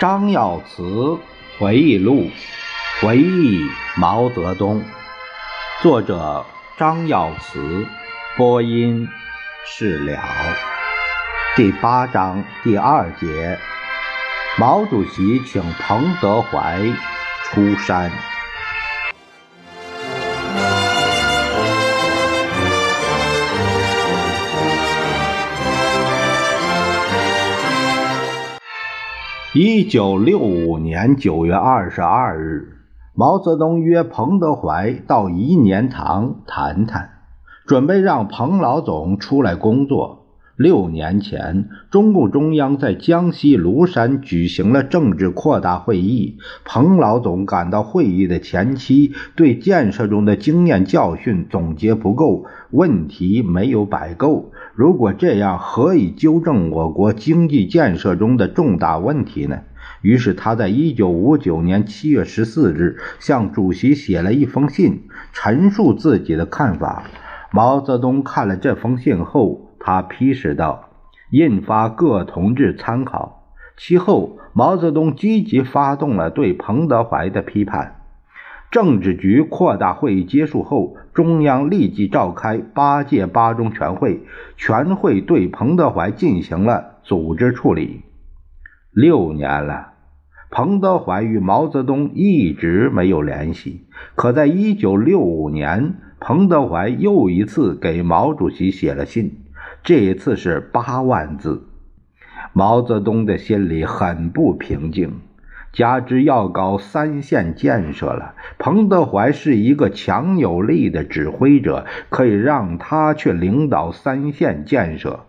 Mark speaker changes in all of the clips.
Speaker 1: 张耀祠回忆录，回忆毛泽东。作者：张耀祠，播音：释了。第八章第二节，毛主席请彭德怀出山。一九六五年九月二十二日，毛泽东约彭德怀到颐年堂谈谈，准备让彭老总出来工作。六年前，中共中央在江西庐山举行了政治扩大会议。彭老总赶到会议的前期，对建设中的经验教训总结不够，问题没有摆够。如果这样，何以纠正我国经济建设中的重大问题呢？于是，他在一九五九年七月十四日向主席写了一封信，陈述自己的看法。毛泽东看了这封信后。他批示道：“印发各同志参考。”其后，毛泽东积极发动了对彭德怀的批判。政治局扩大会议结束后，中央立即召开八届八中全会，全会对彭德怀进行了组织处理。六年了，彭德怀与毛泽东一直没有联系。可在一九六五年，彭德怀又一次给毛主席写了信。这一次是八万字，毛泽东的心里很不平静。加之要搞三线建设了，彭德怀是一个强有力的指挥者，可以让他去领导三线建设。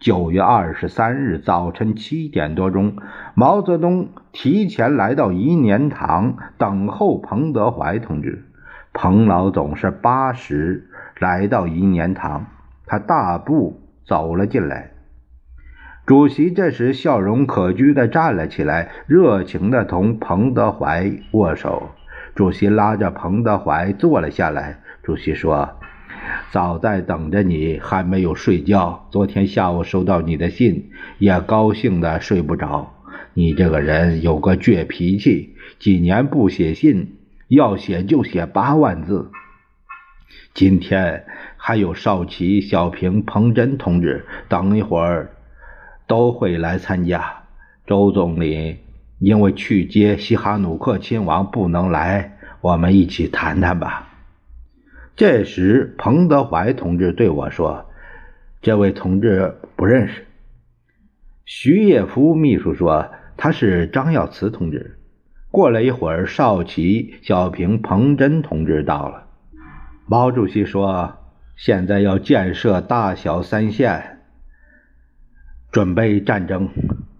Speaker 1: 九月二十三日早晨七点多钟，毛泽东提前来到颐年堂等候彭德怀同志。彭老总是八时来到颐年堂。他大步走了进来，主席这时笑容可掬的站了起来，热情的同彭德怀握手。主席拉着彭德怀坐了下来。主席说：“早在等着你，还没有睡觉。昨天下午收到你的信，也高兴的睡不着。你这个人有个倔脾气，几年不写信，要写就写八万字。”今天还有少奇、小平、彭真同志，等一会儿都会来参加。周总理因为去接西哈努克亲王不能来，我们一起谈谈吧。这时，彭德怀同志对我说：“这位同志不认识。”徐业夫秘书说：“他是张耀祠同志。”过了一会儿，少奇、小平、彭真同志到了。毛主席说：“现在要建设大小三线，准备战争。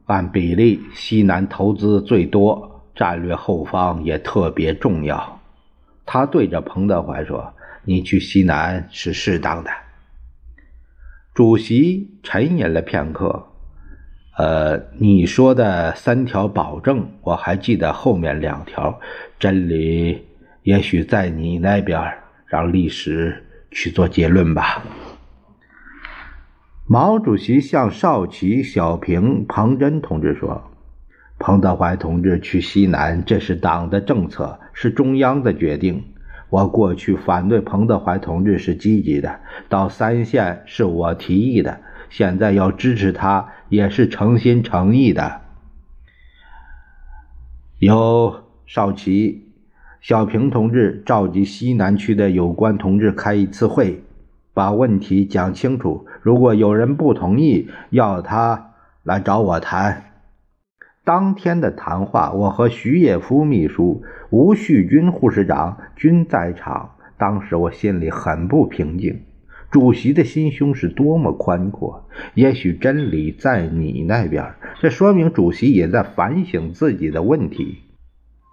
Speaker 1: 按比例，西南投资最多，战略后方也特别重要。”他对着彭德怀说：“你去西南是适当的。”主席沉吟了片刻：“呃，你说的三条保证，我还记得后面两条。真理也许在你那边。”让历史去做结论吧。毛主席向少奇、小平、彭真同志说：“彭德怀同志去西南，这是党的政策，是中央的决定。我过去反对彭德怀同志是积极的，到三线是我提议的，现在要支持他也是诚心诚意的。”有少奇。小平同志召集西南区的有关同志开一次会，把问题讲清楚。如果有人不同意，要他来找我谈。当天的谈话，我和徐业夫秘书、吴旭军护士长均在场。当时我心里很不平静。主席的心胸是多么宽阔！也许真理在你那边，这说明主席也在反省自己的问题。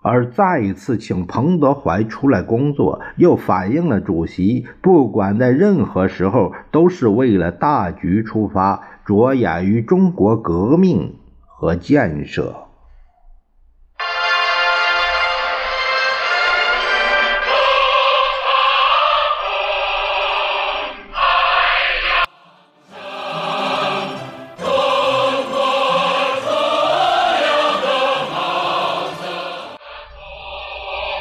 Speaker 1: 而再一次请彭德怀出来工作，又反映了主席不管在任何时候都是为了大局出发，着眼于中国革命和建设。